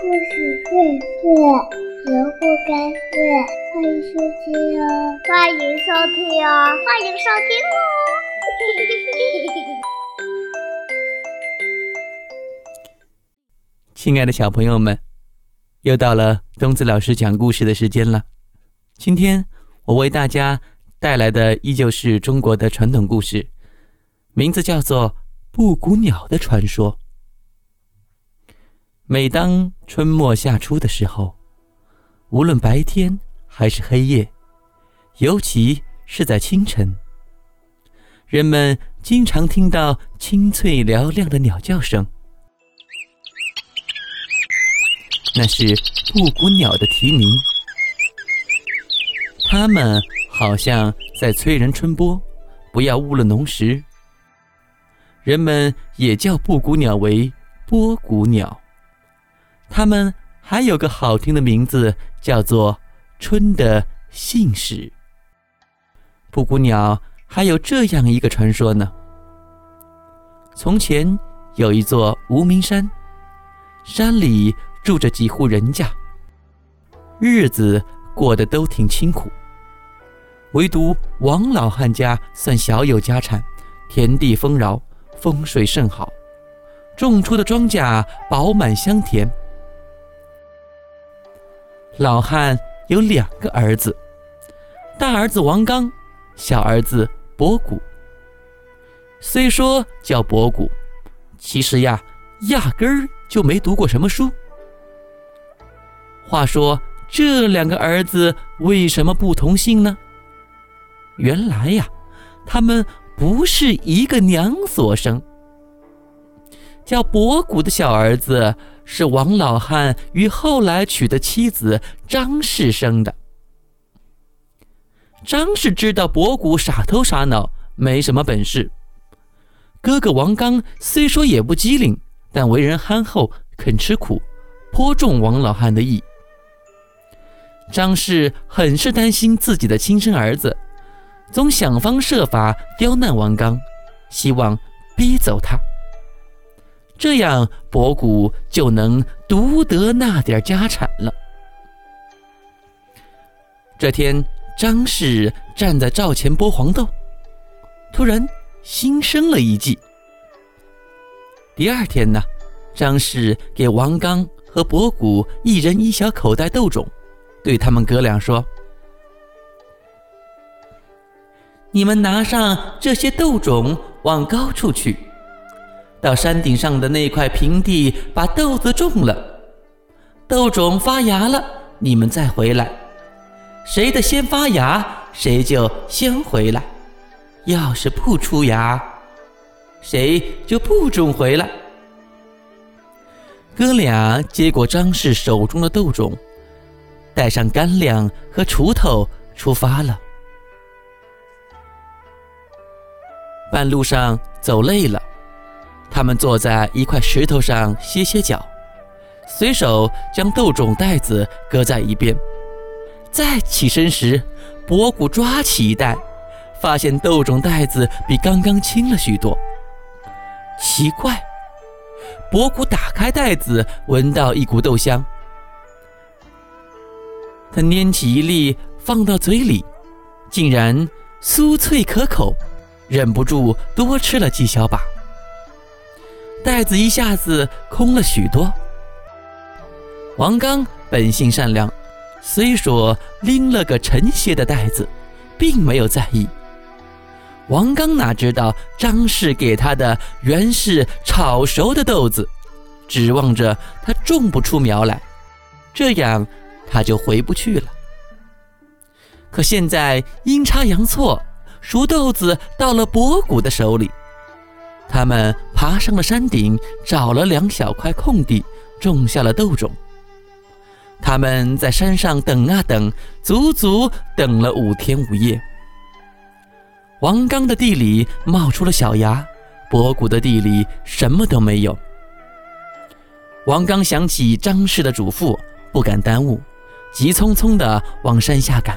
故事荟萃，萝卜开会，欢迎收听哦！欢迎收听哦！欢迎收听哦！亲爱的小朋友们，又到了东子老师讲故事的时间了。今天我为大家带来的依旧是中国的传统故事，名字叫做《布谷鸟的传说》。每当春末夏初的时候，无论白天还是黑夜，尤其是在清晨，人们经常听到清脆嘹亮的鸟叫声，那是布谷鸟的啼鸣。它们好像在催人春播，不要误了农时。人们也叫布谷鸟为波谷鸟。它们还有个好听的名字，叫做“春的信使”。布谷鸟还有这样一个传说呢：从前有一座无名山，山里住着几户人家，日子过得都挺清苦。唯独王老汉家算小有家产，田地丰饶，风水甚好，种出的庄稼饱满香甜。老汉有两个儿子，大儿子王刚，小儿子博古。虽说叫博古，其实呀，压根儿就没读过什么书。话说这两个儿子为什么不同姓呢？原来呀，他们不是一个娘所生。叫博古的小儿子。是王老汉与后来娶的妻子张氏生的。张氏知道博古傻头傻脑，没什么本事。哥哥王刚虽说也不机灵，但为人憨厚，肯吃苦，颇中王老汉的意。张氏很是担心自己的亲生儿子，总想方设法刁难王刚，希望逼走他。这样，博古就能独得那点家产了。这天，张氏站在灶前剥黄豆，突然心生了一计。第二天呢，张氏给王刚和博古一人一小口袋豆种，对他们哥俩说：“你们拿上这些豆种，往高处去。”到山顶上的那块平地，把豆子种了，豆种发芽了，你们再回来，谁的先发芽，谁就先回来；要是不出芽，谁就不准回来。哥俩接过张氏手中的豆种，带上干粮和锄头出发了。半路上走累了。他们坐在一块石头上歇歇脚，随手将豆种袋子搁在一边。再起身时，博古抓起一袋，发现豆种袋子比刚刚轻了许多。奇怪，博古打开袋子，闻到一股豆香。他拈起一粒放到嘴里，竟然酥脆可口，忍不住多吃了几小把。袋子一下子空了许多。王刚本性善良，虽说拎了个沉些的袋子，并没有在意。王刚哪知道张氏给他的原是炒熟的豆子，指望着他种不出苗来，这样他就回不去了。可现在阴差阳错，熟豆子到了博古的手里。他们爬上了山顶，找了两小块空地，种下了豆种。他们在山上等啊等，足足等了五天五夜。王刚的地里冒出了小芽，博古的地里什么都没有。王刚想起张氏的嘱咐，不敢耽误，急匆匆地往山下赶。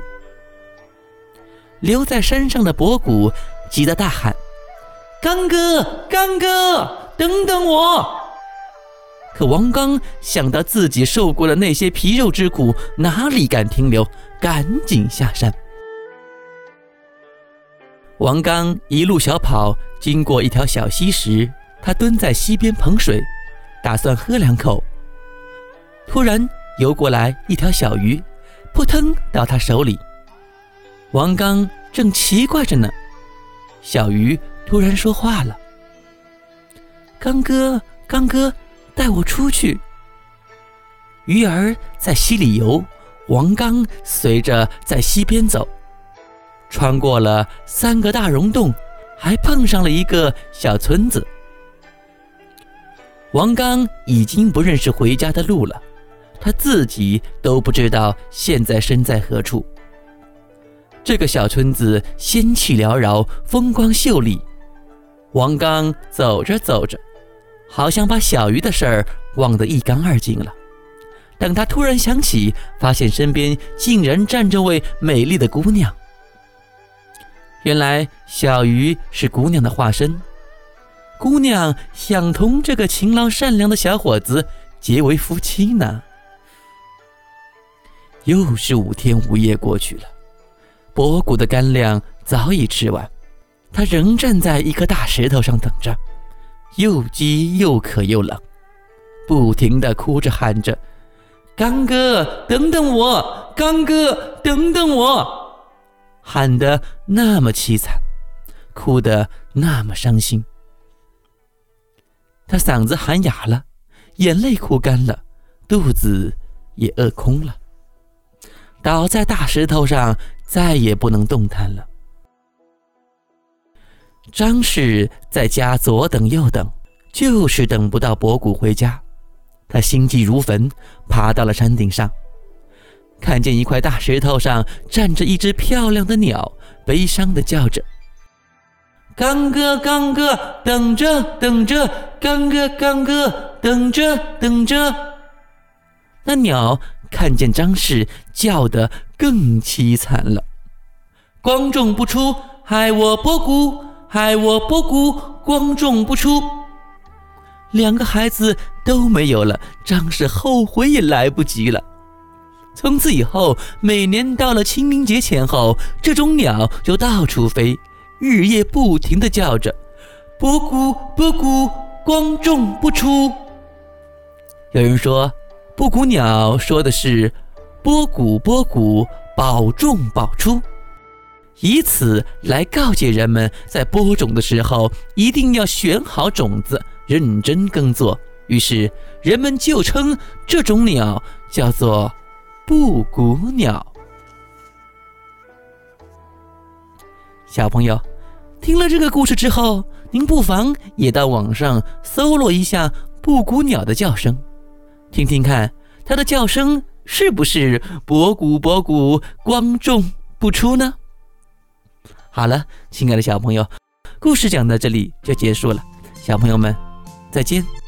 留在山上的博古急得大喊。刚哥，刚哥，等等我！可王刚想到自己受过的那些皮肉之苦，哪里敢停留？赶紧下山。王刚一路小跑，经过一条小溪时，他蹲在溪边捧水，打算喝两口。突然游过来一条小鱼，扑腾到他手里。王刚正奇怪着呢，小鱼突然说话了：“刚哥，刚哥。”带我出去。鱼儿在溪里游，王刚随着在溪边走，穿过了三个大溶洞，还碰上了一个小村子。王刚已经不认识回家的路了，他自己都不知道现在身在何处。这个小村子仙气缭绕，风光秀丽。王刚走着走着。好像把小鱼的事儿忘得一干二净了。等他突然想起，发现身边竟然站着位美丽的姑娘。原来小鱼是姑娘的化身，姑娘想同这个勤劳善良的小伙子结为夫妻呢。又是五天五夜过去了，博古的干粮早已吃完，他仍站在一颗大石头上等着。又饥又渴又冷，不停地哭着喊着：“刚哥，等等我！刚哥，等等我！”喊得那么凄惨，哭得那么伤心。他嗓子喊哑了，眼泪哭干了，肚子也饿空了，倒在大石头上，再也不能动弹了。张氏在家左等右等，就是等不到博古回家。他心急如焚，爬到了山顶上，看见一块大石头上站着一只漂亮的鸟，悲伤地叫着：“刚哥，刚哥，等着，等着，刚哥，刚哥，等着，等着。”那鸟看见张氏，叫得更凄惨了：“光种不出，害我波姑。”害我波姑光种不出，两个孩子都没有了，张氏后悔也来不及了。从此以后，每年到了清明节前后，这种鸟就到处飞，日夜不停地叫着“波姑波姑光种不出”。有人说，布谷鸟说的是“播谷，播谷保种保出”。以此来告诫人们，在播种的时候一定要选好种子，认真耕作。于是人们就称这种鸟叫做布谷鸟。小朋友，听了这个故事之后，您不妨也到网上搜罗一下布谷鸟的叫声，听听看它的叫声是不是“博古博古，光种不出”呢？好了，亲爱的小朋友，故事讲到这里就结束了。小朋友们，再见。